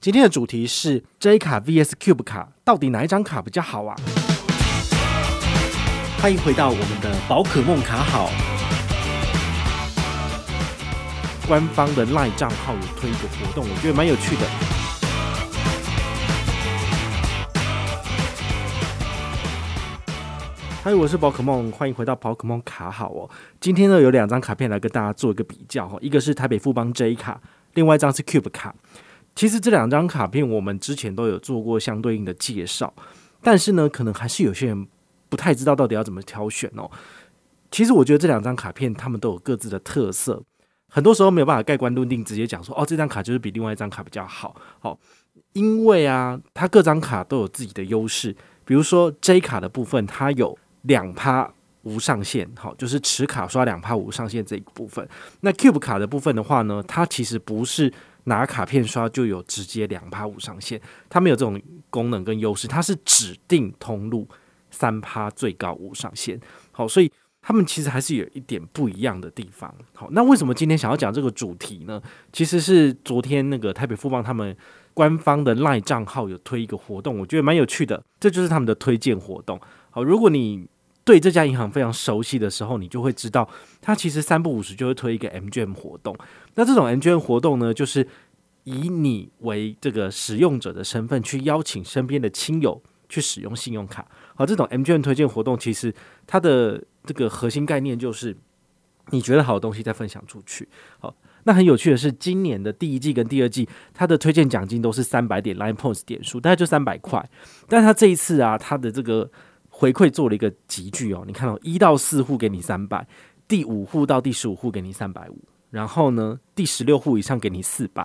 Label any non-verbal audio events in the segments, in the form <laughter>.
今天的主题是 J 卡 VS Cube 卡，到底哪一张卡比较好啊？欢迎回到我们的宝可梦卡好，官方的 LINE 账号有推一个活动，我觉得蛮有趣的。嗨，我是宝可梦，欢迎回到宝可梦卡好哦。今天呢，有两张卡片来跟大家做一个比较哈，一个是台北富邦 J 卡，另外一张是 Cube 卡。其实这两张卡片我们之前都有做过相对应的介绍，但是呢，可能还是有些人不太知道到底要怎么挑选哦。其实我觉得这两张卡片他们都有各自的特色，很多时候没有办法盖棺论定，直接讲说哦，这张卡就是比另外一张卡比较好。好，因为啊，它各张卡都有自己的优势。比如说 J 卡的部分，它有两趴无上限，好，就是持卡刷两趴无上限这一部分。那 Cube 卡的部分的话呢，它其实不是。拿卡片刷就有直接两趴无上限，它没有这种功能跟优势，它是指定通路三趴最高无上限。好，所以他们其实还是有一点不一样的地方。好，那为什么今天想要讲这个主题呢？其实是昨天那个台北富邦他们官方的赖账号有推一个活动，我觉得蛮有趣的，这就是他们的推荐活动。好，如果你对这家银行非常熟悉的时候，你就会知道，它其实三不五时就会推一个 MGM 活动。那这种 MGM 活动呢，就是以你为这个使用者的身份，去邀请身边的亲友去使用信用卡。好，这种 MGM 推荐活动，其实它的这个核心概念就是，你觉得好的东西再分享出去。好，那很有趣的是，今年的第一季跟第二季，它的推荐奖金都是三百点 Line Points 点数，大概就三百块。但它这一次啊，它的这个回馈做了一个集聚哦，你看到一到四户给你三百，第五户到第十五户给你三百五，然后呢，第十六户以上给你四百，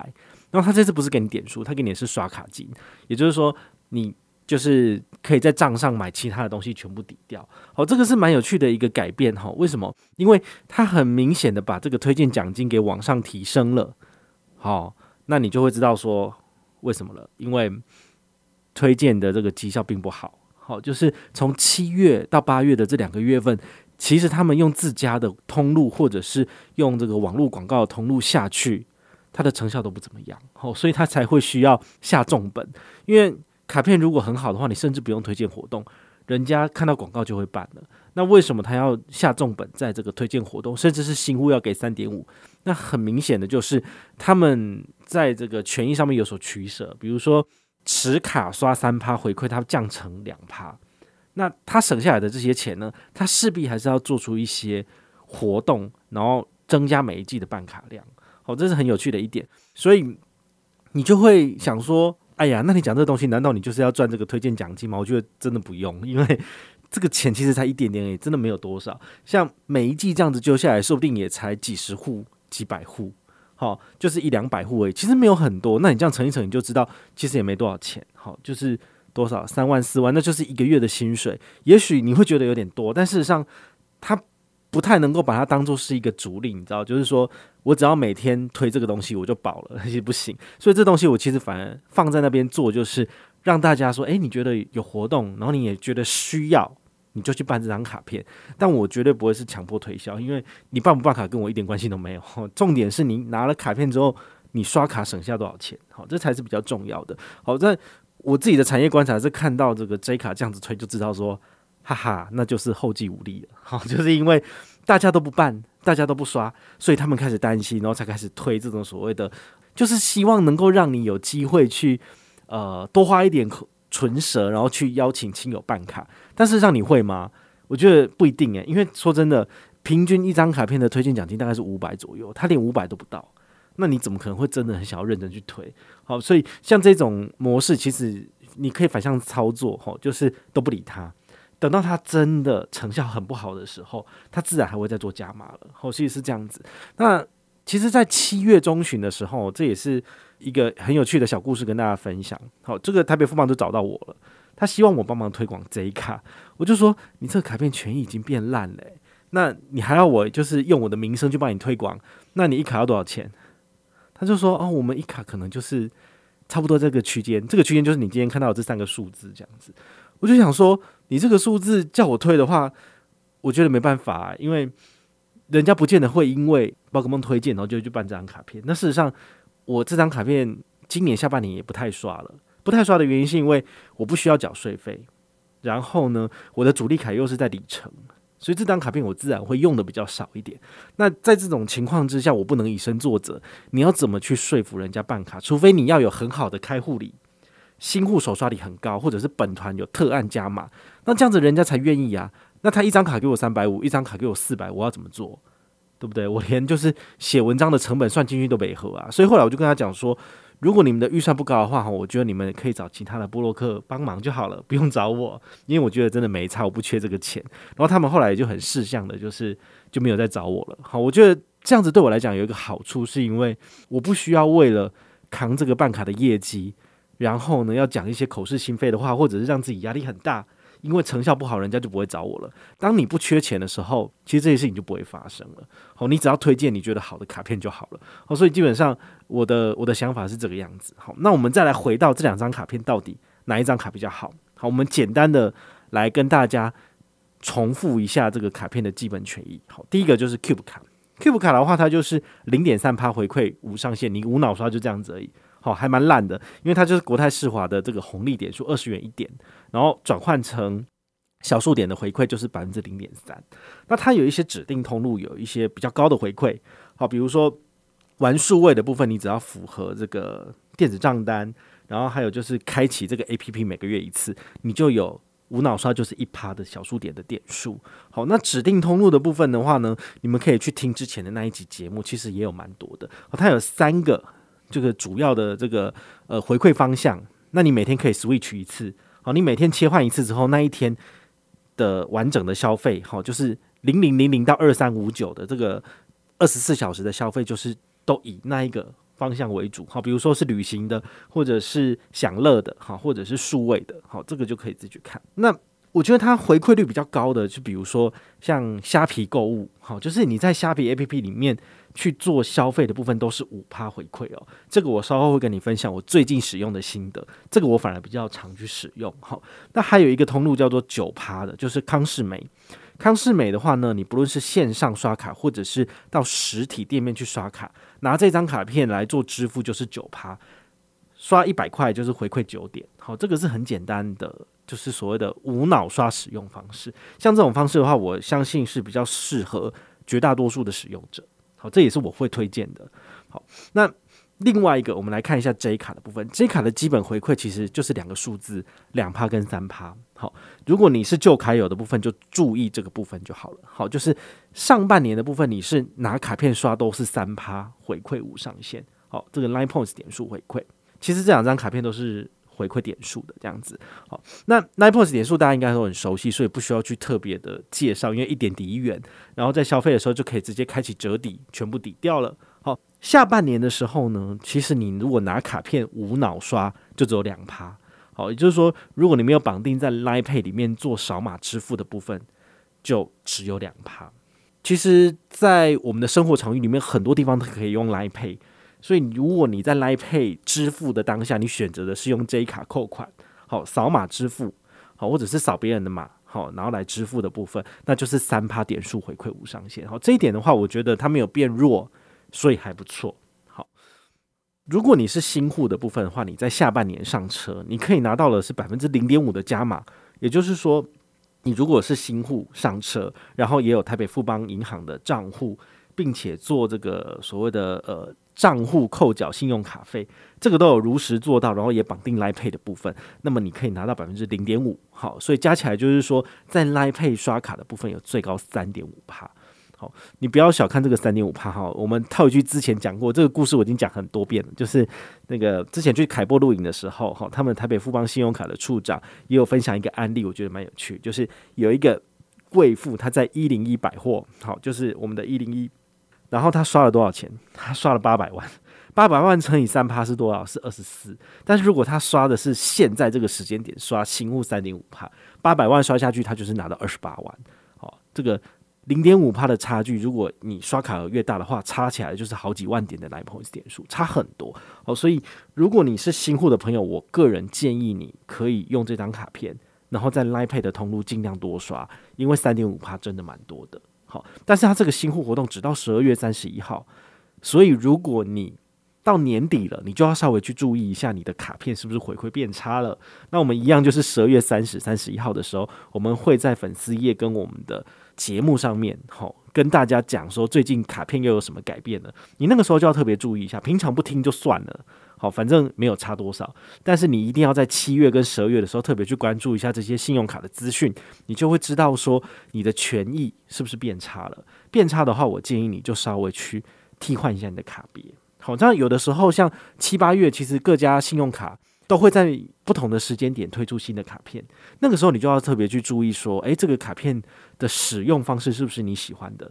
然后他这次不是给你点数，他给你的是刷卡金，也就是说你就是可以在账上买其他的东西全部抵掉。好，这个是蛮有趣的一个改变哈。为什么？因为他很明显的把这个推荐奖金给往上提升了。好，那你就会知道说为什么了，因为推荐的这个绩效并不好。好，就是从七月到八月的这两个月份，其实他们用自家的通路或者是用这个网络广告的通路下去，它的成效都不怎么样。好，所以他才会需要下重本。因为卡片如果很好的话，你甚至不用推荐活动，人家看到广告就会办了。那为什么他要下重本在这个推荐活动，甚至是新户要给三点五？那很明显的就是他们在这个权益上面有所取舍，比如说。持卡刷三趴回馈，它降成两趴，那他省下来的这些钱呢？他势必还是要做出一些活动，然后增加每一季的办卡量。好，这是很有趣的一点。所以你就会想说：“哎呀，那你讲这个东西，难道你就是要赚这个推荐奖金吗？”我觉得真的不用，因为这个钱其实才一点点而已，真的没有多少。像每一季这样子揪下来，说不定也才几十户、几百户。好，就是一两百户而已，其实没有很多。那你这样乘一乘，你就知道其实也没多少钱。好，就是多少三万四万，那就是一个月的薪水。也许你会觉得有点多，但事实上，它不太能够把它当做是一个主力，你知道？就是说我只要每天推这个东西，我就饱了，<laughs> 其实不行。所以这东西我其实反而放在那边做，就是让大家说，诶，你觉得有活动，然后你也觉得需要。你就去办这张卡片，但我绝对不会是强迫推销，因为你办不办卡跟我一点关系都没有。<laughs> 重点是你拿了卡片之后，你刷卡省下多少钱，好，这才是比较重要的。好，在我自己的产业观察是看到这个 J 卡这样子推，就知道说，哈哈，那就是后继无力了。<laughs> 好，就是因为大家都不办，大家都不刷，所以他们开始担心，然后才开始推这种所谓的，就是希望能够让你有机会去，呃，多花一点唇舌，然后去邀请亲友办卡，但事实上你会吗？我觉得不一定诶，因为说真的，平均一张卡片的推荐奖金大概是五百左右，他连五百都不到，那你怎么可能会真的很想要认真去推？好，所以像这种模式，其实你可以反向操作，吼，就是都不理他，等到他真的成效很不好的时候，他自然还会再做加码了。好，其实是这样子。那其实，在七月中旬的时候，这也是。一个很有趣的小故事跟大家分享。好，这个台北富邦都找到我了，他希望我帮忙推广这一卡。我就说，你这个卡片权益已经变烂了，那你还要我就是用我的名声去帮你推广？那你一卡要多少钱？他就说，哦，我们一卡可能就是差不多这个区间，这个区间就是你今天看到的这三个数字这样子。我就想说，你这个数字叫我推的话，我觉得没办法，因为人家不见得会因为宝可梦推荐然后就去办这张卡片。那事实上。我这张卡片今年下半年也不太刷了。不太刷的原因是因为我不需要缴税费，然后呢，我的主力卡又是在里程，所以这张卡片我自然会用的比较少一点。那在这种情况之下，我不能以身作则。你要怎么去说服人家办卡？除非你要有很好的开户礼，新户首刷礼很高，或者是本团有特案加码，那这样子人家才愿意啊。那他一张卡给我三百五，一张卡给我四百，我要怎么做？对不对？我连就是写文章的成本算进去都没合啊。所以后来我就跟他讲说。如果你们的预算不高的话，我觉得你们可以找其他的部落客帮忙就好了，不用找我，因为我觉得真的没差，我不缺这个钱。然后他们后来也就很识相的，就是就没有再找我了。好，我觉得这样子对我来讲有一个好处，是因为我不需要为了扛这个办卡的业绩，然后呢要讲一些口是心非的话，或者是让自己压力很大。因为成效不好，人家就不会找我了。当你不缺钱的时候，其实这些事情就不会发生了。好，你只要推荐你觉得好的卡片就好了。好，所以基本上我的我的想法是这个样子。好，那我们再来回到这两张卡片，到底哪一张卡比较好？好，我们简单的来跟大家重复一下这个卡片的基本权益。好，第一个就是 Cube 卡，Cube 卡的话，它就是零点三趴回馈无上限，你无脑刷就这样子而已。好，还蛮烂的，因为它就是国泰世华的这个红利点数二十元一点。然后转换成小数点的回馈就是百分之零点三，那它有一些指定通路，有一些比较高的回馈。好，比如说玩数位的部分，你只要符合这个电子账单，然后还有就是开启这个 APP 每个月一次，你就有无脑刷就是一趴的小数点的点数。好，那指定通路的部分的话呢，你们可以去听之前的那一集节目，其实也有蛮多的。好，它有三个这个主要的这个呃回馈方向，那你每天可以 switch 一次。好，你每天切换一次之后，那一天的完整的消费，好，就是零零零零到二三五九的这个二十四小时的消费，就是都以那一个方向为主。好，比如说是旅行的，或者是享乐的，好，或者是数位的，好，这个就可以自己去看。那我觉得它回馈率比较高的，就比如说像虾皮购物，好，就是你在虾皮 APP 里面。去做消费的部分都是五趴回馈哦，这个我稍后会跟你分享我最近使用的心得，这个我反而比较常去使用。好，那还有一个通路叫做九趴的，就是康是美。康是美的话呢，你不论是线上刷卡或者是到实体店面去刷卡，拿这张卡片来做支付就是九趴，刷一百块就是回馈九点。好，这个是很简单的，就是所谓的无脑刷使用方式。像这种方式的话，我相信是比较适合绝大多数的使用者。好，这也是我会推荐的。好，那另外一个，我们来看一下 J 卡的部分。J 卡的基本回馈其实就是两个数字，两趴跟三趴。好，如果你是旧卡友的部分，就注意这个部分就好了。好，就是上半年的部分，你是拿卡片刷都是三趴回馈无上限。好，这个 Line Points 点数回馈，其实这两张卡片都是。回馈点数的这样子，好，那 Nine Points 点数大家应该都很熟悉，所以不需要去特别的介绍，因为一点抵一元，然后在消费的时候就可以直接开启折抵，全部抵掉了。好，下半年的时候呢，其实你如果拿卡片无脑刷，就只有两趴。好，也就是说，如果你没有绑定在 Line Pay 里面做扫码支付的部分，就只有两趴。其实，在我们的生活场域里面，很多地方都可以用 Line Pay。所以，如果你在 Line Pay 支付的当下，你选择的是用 J 卡扣款，好，扫码支付，好，或者是扫别人的码，好，然后来支付的部分，那就是三趴点数回馈无上限。好，这一点的话，我觉得它没有变弱，所以还不错。好，如果你是新户的部分的话，你在下半年上车，你可以拿到的是百分之零点五的加码，也就是说，你如果是新户上车，然后也有台北富邦银行的账户，并且做这个所谓的呃。账户扣缴信用卡费，这个都有如实做到，然后也绑定 Line Pay 的部分，那么你可以拿到百分之零点五，好，所以加起来就是说，在 Line Pay 刷卡的部分有最高三点五趴，好，你不要小看这个三点五趴哈，我们套一句之前讲过这个故事，我已经讲很多遍了，就是那个之前去凯波录影的时候，哈，他们台北富邦信用卡的处长也有分享一个案例，我觉得蛮有趣，就是有一个贵妇她在一零一百货，好，就是我们的一零一。然后他刷了多少钱？他刷了八百万，八百万乘以三趴是多少？是二十四。但是如果他刷的是现在这个时间点刷新户三点五趴，八百万刷下去，他就是拿到二十八万。好，这个零点五趴的差距，如果你刷卡额越大的话，差起来就是好几万点的 Line Points 点数，差很多。哦，所以如果你是新户的朋友，我个人建议你可以用这张卡片，然后在 Line Pay 的通路尽量多刷，因为三点五趴真的蛮多的。好，但是它这个新户活动只到十二月三十一号，所以如果你到年底了，你就要稍微去注意一下你的卡片是不是回馈变差了。那我们一样就是十二月三十、三十一号的时候，我们会在粉丝页跟我们的节目上面，好跟大家讲说最近卡片又有什么改变了。你那个时候就要特别注意一下，平常不听就算了，好，反正没有差多少。但是你一定要在七月跟十二月的时候特别去关注一下这些信用卡的资讯，你就会知道说你的权益是不是变差了。变差的话，我建议你就稍微去替换一下你的卡别。好，这样有的时候像七八月，其实各家信用卡都会在不同的时间点推出新的卡片，那个时候你就要特别去注意说，诶，这个卡片的使用方式是不是你喜欢的？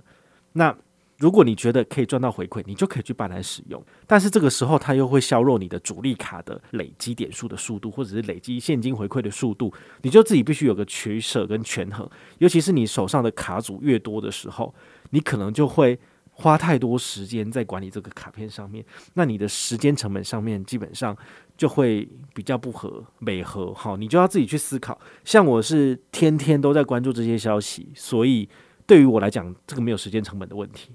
那如果你觉得可以赚到回馈，你就可以去办来使用。但是这个时候它又会削弱你的主力卡的累积点数的速度，或者是累积现金回馈的速度，你就自己必须有个取舍跟权衡。尤其是你手上的卡组越多的时候，你可能就会。花太多时间在管理这个卡片上面，那你的时间成本上面基本上就会比较不合、美合。好，你就要自己去思考。像我是天天都在关注这些消息，所以对于我来讲，这个没有时间成本的问题，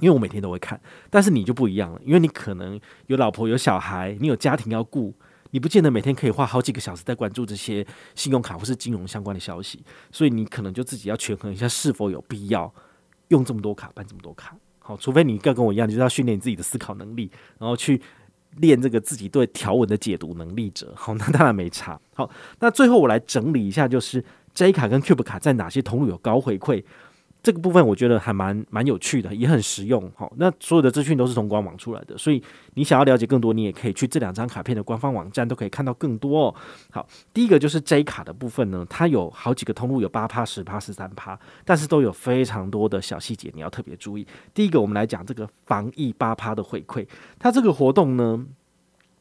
因为我每天都会看。但是你就不一样了，因为你可能有老婆、有小孩，你有家庭要顾，你不见得每天可以花好几个小时在关注这些信用卡或是金融相关的消息，所以你可能就自己要权衡一下是否有必要。用这么多卡办这么多卡，好，除非你要跟我一样，就是要训练你自己的思考能力，然后去练这个自己对条文的解读能力者，好，那当然没差。好，那最后我来整理一下，就是 J 卡跟 Cube 卡在哪些通路有高回馈。这个部分我觉得还蛮蛮有趣的，也很实用。好，那所有的资讯都是从官网出来的，所以你想要了解更多，你也可以去这两张卡片的官方网站，都可以看到更多哦。好，第一个就是 J 卡的部分呢，它有好几个通路，有八趴、十趴、十三趴，但是都有非常多的小细节，你要特别注意。第一个，我们来讲这个防疫八趴的回馈，它这个活动呢，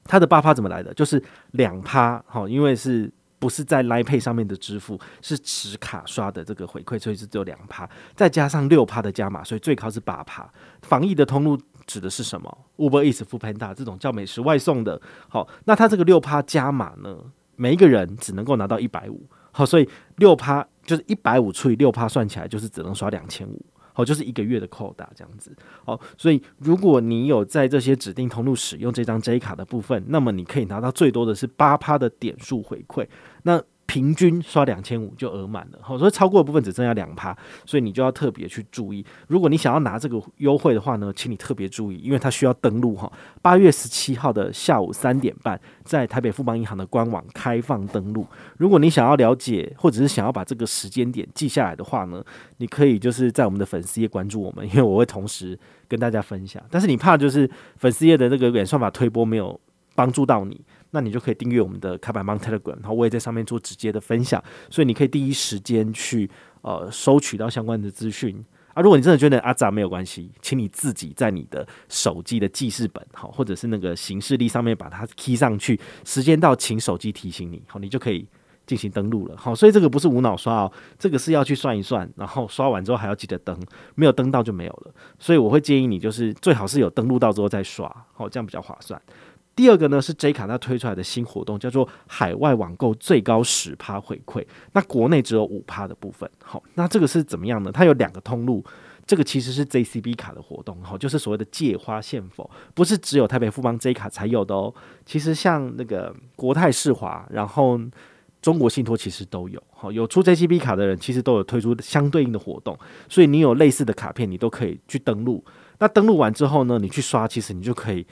它的八趴怎么来的？就是两趴，好，因为是。不是在 Line Pay 上面的支付，是持卡刷的这个回馈，所以是只有两趴，再加上六趴的加码，所以最高是八趴。防疫的通路指的是什么？Uber Eats、Foodpanda 这种叫美食外送的。好，那它这个六趴加码呢，每一个人只能够拿到一百五。好，所以六趴就是一百五除以六趴算起来就是只能刷两千五。哦，就是一个月的扣打这样子。好，所以如果你有在这些指定通路使用这张 J 卡的部分，那么你可以拿到最多的是八趴的点数回馈。那平均刷两千五就额满了，好，所以超过的部分只剩下两趴，所以你就要特别去注意。如果你想要拿这个优惠的话呢，请你特别注意，因为它需要登录哈。八月十七号的下午三点半，在台北富邦银行的官网开放登录。如果你想要了解，或者是想要把这个时间点记下来的话呢，你可以就是在我们的粉丝页关注我们，因为我会同时跟大家分享。但是你怕就是粉丝页的那个演算法推播没有帮助到你。那你就可以订阅我们的卡百芒 Telegram，然后我也在上面做直接的分享，所以你可以第一时间去呃收取到相关的资讯啊。如果你真的觉得阿杂没有关系，请你自己在你的手机的记事本好，或者是那个行事历上面把它 key 上去，时间到请手机提醒你，好，你就可以进行登录了。好，所以这个不是无脑刷哦，这个是要去算一算，然后刷完之后还要记得登，没有登到就没有了。所以我会建议你就是最好是有登录到之后再刷，好，这样比较划算。第二个呢是 J 卡它推出来的新活动，叫做海外网购最高十趴回馈，那国内只有五趴的部分。好，那这个是怎么样呢？它有两个通路，这个其实是 JCB 卡的活动，好，就是所谓的借花献佛，不是只有台北富邦 J 卡才有的哦。其实像那个国泰世华，然后中国信托其实都有，好，有出 JCB 卡的人其实都有推出相对应的活动，所以你有类似的卡片，你都可以去登录。那登录完之后呢，你去刷，其实你就可以。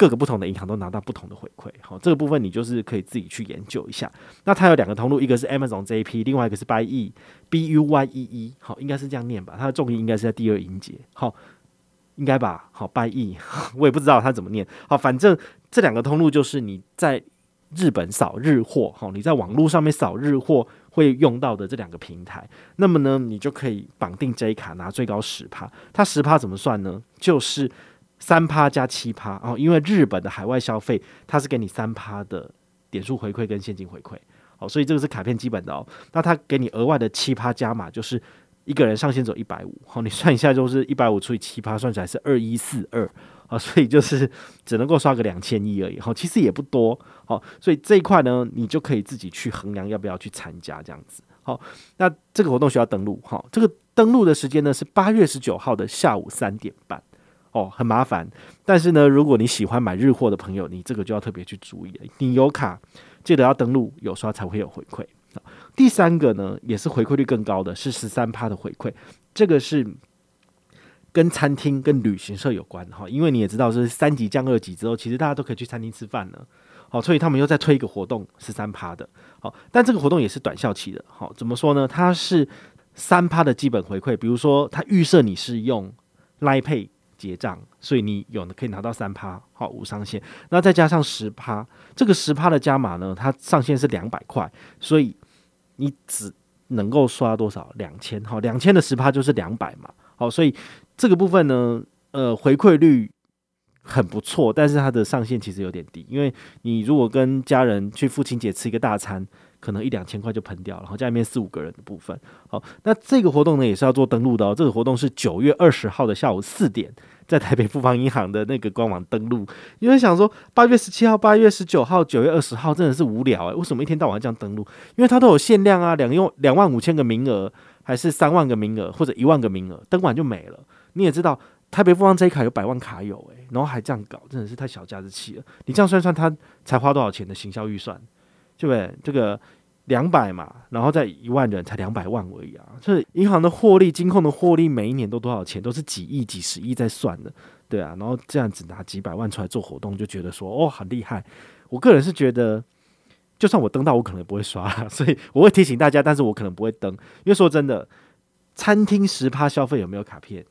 各个不同的银行都拿到不同的回馈，好，这个部分你就是可以自己去研究一下。那它有两个通路，一个是 Amazon JP，另外一个是 Buy E B U Y E E，好，应该是这样念吧？它的重音应该是在第二音节，好，应该吧？好，Buy E，<laughs> 我也不知道它怎么念。好，反正这两个通路就是你在日本扫日货，好，你在网络上面扫日货会用到的这两个平台。那么呢，你就可以绑定 J 卡拿最高十趴。它十趴怎么算呢？就是。三趴加七趴哦，因为日本的海外消费，它是给你三趴的点数回馈跟现金回馈，哦，所以这个是卡片基本的哦。那它给你额外的七趴加码，就是一个人上限走一百五，好，你算一下就是一百五除以七趴，算起来是二一四二，啊，所以就是 <laughs> 只能够刷个两千一而已，好，其实也不多，好，所以这一块呢，你就可以自己去衡量要不要去参加这样子，好，那这个活动需要登录，哈，这个登录的时间呢是八月十九号的下午三点半。哦，很麻烦。但是呢，如果你喜欢买日货的朋友，你这个就要特别去注意了。你有卡，记得要登录有刷才会有回馈。第三个呢，也是回馈率更高的是十三趴的回馈，这个是跟餐厅跟旅行社有关哈，因为你也知道是三级降二级之后，其实大家都可以去餐厅吃饭了。好，所以他们又在推一个活动，十三趴的。好，但这个活动也是短效期的。好，怎么说呢？它是三趴的基本回馈，比如说它预设你是用 Line Pay 结账，所以你有可以拿到三趴，好，无上限。那再加上十趴，这个十趴的加码呢，它上限是两百块，所以你只能够刷多少？两千。好，两千的十趴就是两百嘛。好，所以这个部分呢，呃，回馈率。很不错，但是它的上限其实有点低，因为你如果跟家人去父亲节吃一个大餐，可能一两千块就喷掉，然后家里面四五个人的部分。好，那这个活动呢也是要做登录的哦。这个活动是九月二十号的下午四点，在台北富邦银行的那个官网登录。因为想说八月十七号、八月十九号、九月二十号真的是无聊诶，为什么一天到晚这样登录？因为它都有限量啊，两用两万五千个名额，还是三万个名额，或者一万个名额，登完就没了。你也知道。台北富邦这一卡有百万卡友诶，然后还这样搞，真的是太小家子气了。你这样算算，他才花多少钱的行销预算，对不对？这个两百嘛，然后再一万人才两百万而已啊。所以银行的获利、金控的获利，每一年都多少钱，都是几亿、几十亿在算的，对啊。然后这样子拿几百万出来做活动，就觉得说哦，很厉害。我个人是觉得，就算我登到，我可能也不会刷，<laughs> 所以我会提醒大家，但是我可能不会登，因为说真的，餐厅十趴消费有没有卡片？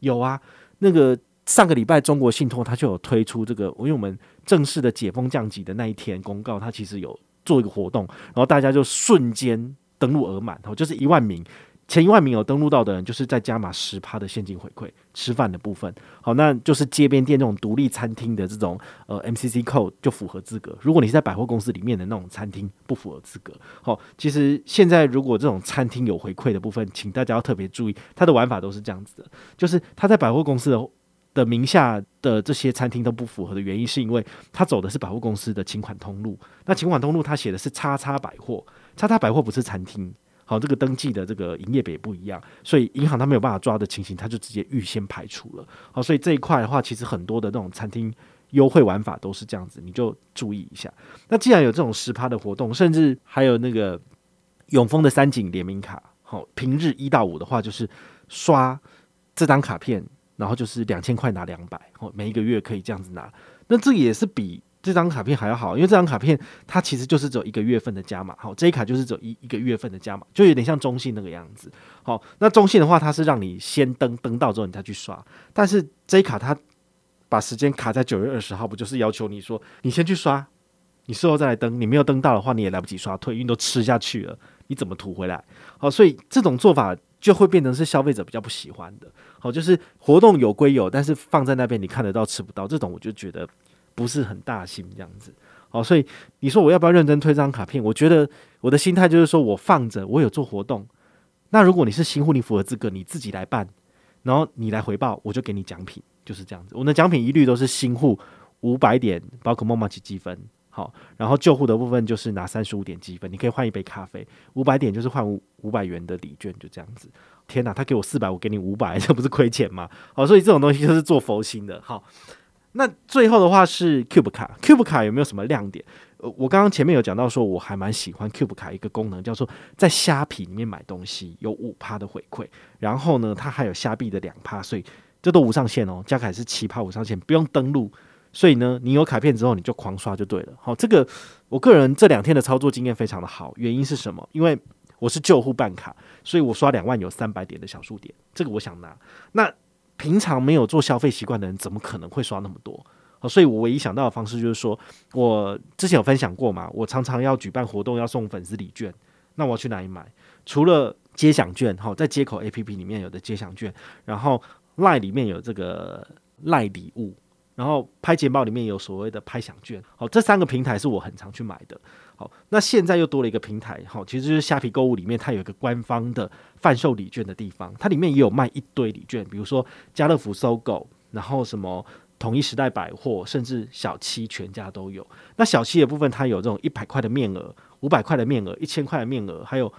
有啊。那个上个礼拜，中国信托它就有推出这个，因为我们正式的解封降级的那一天公告，它其实有做一个活动，然后大家就瞬间登录额满，哦，就是一万名前一万名有登录到的人，就是再加码十趴的现金回馈，吃饭的部分，好，那就是街边店这种独立餐厅的这种呃 MCC code 就符合资格，如果你是在百货公司里面的那种餐厅不符合资格，好，其实现在如果这种餐厅有回馈的部分，请大家要特别注意，它的玩法都是这样子的，就是它在百货公司的的名下的这些餐厅都不符合的原因，是因为他走的是百货公司的请款通路，那请款通路他写的是叉叉百货，叉叉百货不是餐厅。好，这个登记的这个营业别也不一样，所以银行他没有办法抓的情形，他就直接预先排除了。好，所以这一块的话，其实很多的那种餐厅优惠玩法都是这样子，你就注意一下。那既然有这种十趴的活动，甚至还有那个永丰的三井联名卡，好，平日一到五的话，就是刷这张卡片，然后就是两千块拿两百，哦，每一个月可以这样子拿。那这也是比。这张卡片还要好，因为这张卡片它其实就是只有一个月份的加码，好，这一卡就是只有一一个月份的加码，就有点像中信那个样子。好，那中信的话，它是让你先登，登到之后你再去刷，但是这一卡它把时间卡在九月二十号，不就是要求你说你先去刷，你事后再来登，你没有登到的话，你也来不及刷退，因为都吃下去了，你怎么吐回来？好，所以这种做法就会变成是消费者比较不喜欢的。好，就是活动有归有，但是放在那边你看得到吃不到，这种我就觉得。不是很大心这样子，好，所以你说我要不要认真推这张卡片？我觉得我的心态就是说我放着，我有做活动。那如果你是新户，你符合资格，你自己来办，然后你来回报，我就给你奖品，就是这样子。我的奖品一律都是新户五百点宝可梦麻吉积分，好，然后救护的部分就是拿三十五点积分，你可以换一杯咖啡，五百点就是换五五百元的礼券，就这样子。天哪，他给我四百，我给你五百，这不是亏钱吗？好，所以这种东西就是做佛心的，好。那最后的话是 Cube 卡，Cube 卡有没有什么亮点？呃，我刚刚前面有讲到说，我还蛮喜欢 Cube 卡一个功能，叫做在虾皮里面买东西有五趴的回馈，然后呢，它还有虾币的两趴，所以这都无上限哦，加起来是七趴无上限，不用登录，所以呢，你有卡片之后你就狂刷就对了。好，这个我个人这两天的操作经验非常的好，原因是什么？因为我是旧户办卡，所以我刷两万有三百点的小数点，这个我想拿。那平常没有做消费习惯的人，怎么可能会刷那么多？所以我唯一想到的方式就是说，我之前有分享过嘛，我常常要举办活动，要送粉丝礼券，那我要去哪里买？除了街享券，好，在街口 APP 里面有的街享券，然后 LINE 里面有这个 LINE 礼物。然后拍钱包里面有所谓的拍享券，好，这三个平台是我很常去买的。好，那现在又多了一个平台，好，其实就是虾皮购物里面它有一个官方的贩售礼券的地方，它里面也有卖一堆礼券，比如说家乐福、搜狗然后什么统一时代百货，甚至小七全家都有。那小七的部分它有这种一百块的面额、五百块的面额、一千块的面额，还有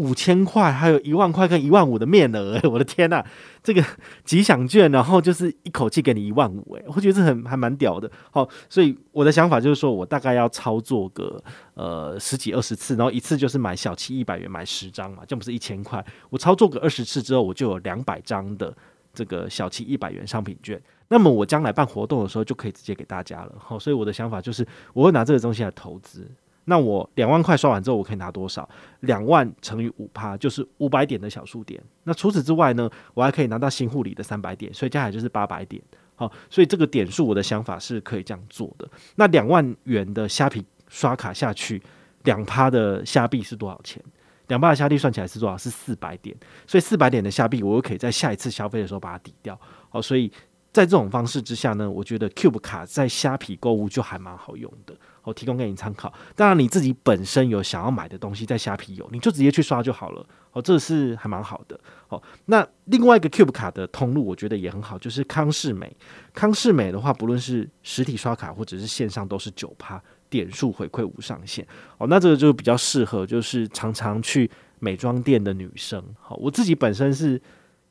五千块，还有一万块跟一万五的面额，<laughs> 我的天呐、这个吉祥券，然后就是一口气给你一万五，诶，我觉得这很还蛮屌的。好，所以我的想法就是说，我大概要操作个呃十几二十次，然后一次就是买小七一百元买十张嘛，这不是一千块。我操作个二十次之后，我就有两百张的这个小七一百元商品券。那么我将来办活动的时候，就可以直接给大家了。好，所以我的想法就是，我会拿这个东西来投资。那我两万块刷完之后，我可以拿多少？两万乘以五趴，就是五百点的小数点。那除此之外呢，我还可以拿到新护理的三百点，所以加起来就是八百点。好，所以这个点数，我的想法是可以这样做的。那两万元的虾皮刷卡下去，两趴的虾币是多少钱？两趴的虾币算起来是多少？是四百点。所以四百点的虾币，我又可以在下一次消费的时候把它抵掉。好，所以在这种方式之下呢，我觉得 Cube 卡在虾皮购物就还蛮好用的。我提供给你参考。当然，你自己本身有想要买的东西在虾皮有，你就直接去刷就好了。哦，这是还蛮好的。哦，那另外一个 Cube 卡的通路，我觉得也很好，就是康是美。康是美的话，不论是实体刷卡或者是线上，都是九趴点数回馈无上限。哦，那这个就比较适合，就是常常去美妆店的女生。好，我自己本身是。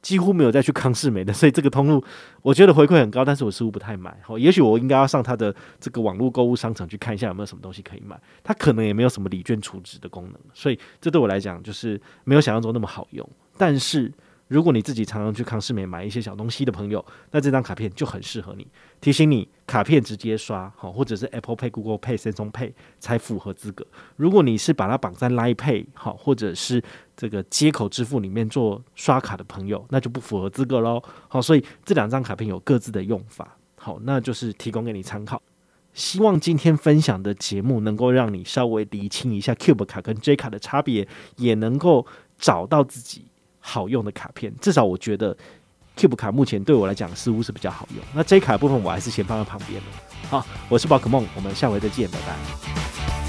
几乎没有再去康世美的，<laughs> 所以这个通路我觉得回馈很高，但是我似乎不太买。哦，也许我应该要上他的这个网络购物商城去看一下有没有什么东西可以买。他可能也没有什么礼券储值的功能，所以这对我来讲就是没有想象中那么好用。但是。如果你自己常常去康是美买一些小东西的朋友，那这张卡片就很适合你。提醒你，卡片直接刷好，或者是 Apple Pay、Google Pay、Samsung Pay 才符合资格。如果你是把它绑在 Line Pay 好，或者是这个接口支付里面做刷卡的朋友，那就不符合资格喽。好，所以这两张卡片有各自的用法。好，那就是提供给你参考。希望今天分享的节目能够让你稍微厘清一下 Cube 卡跟 J 卡的差别，也能够找到自己。好用的卡片，至少我觉得 Cube 卡目前对我来讲似乎是比较好用。那 J 卡的部分我还是先放在旁边了。好，我是宝可梦，我们下回再见，拜拜。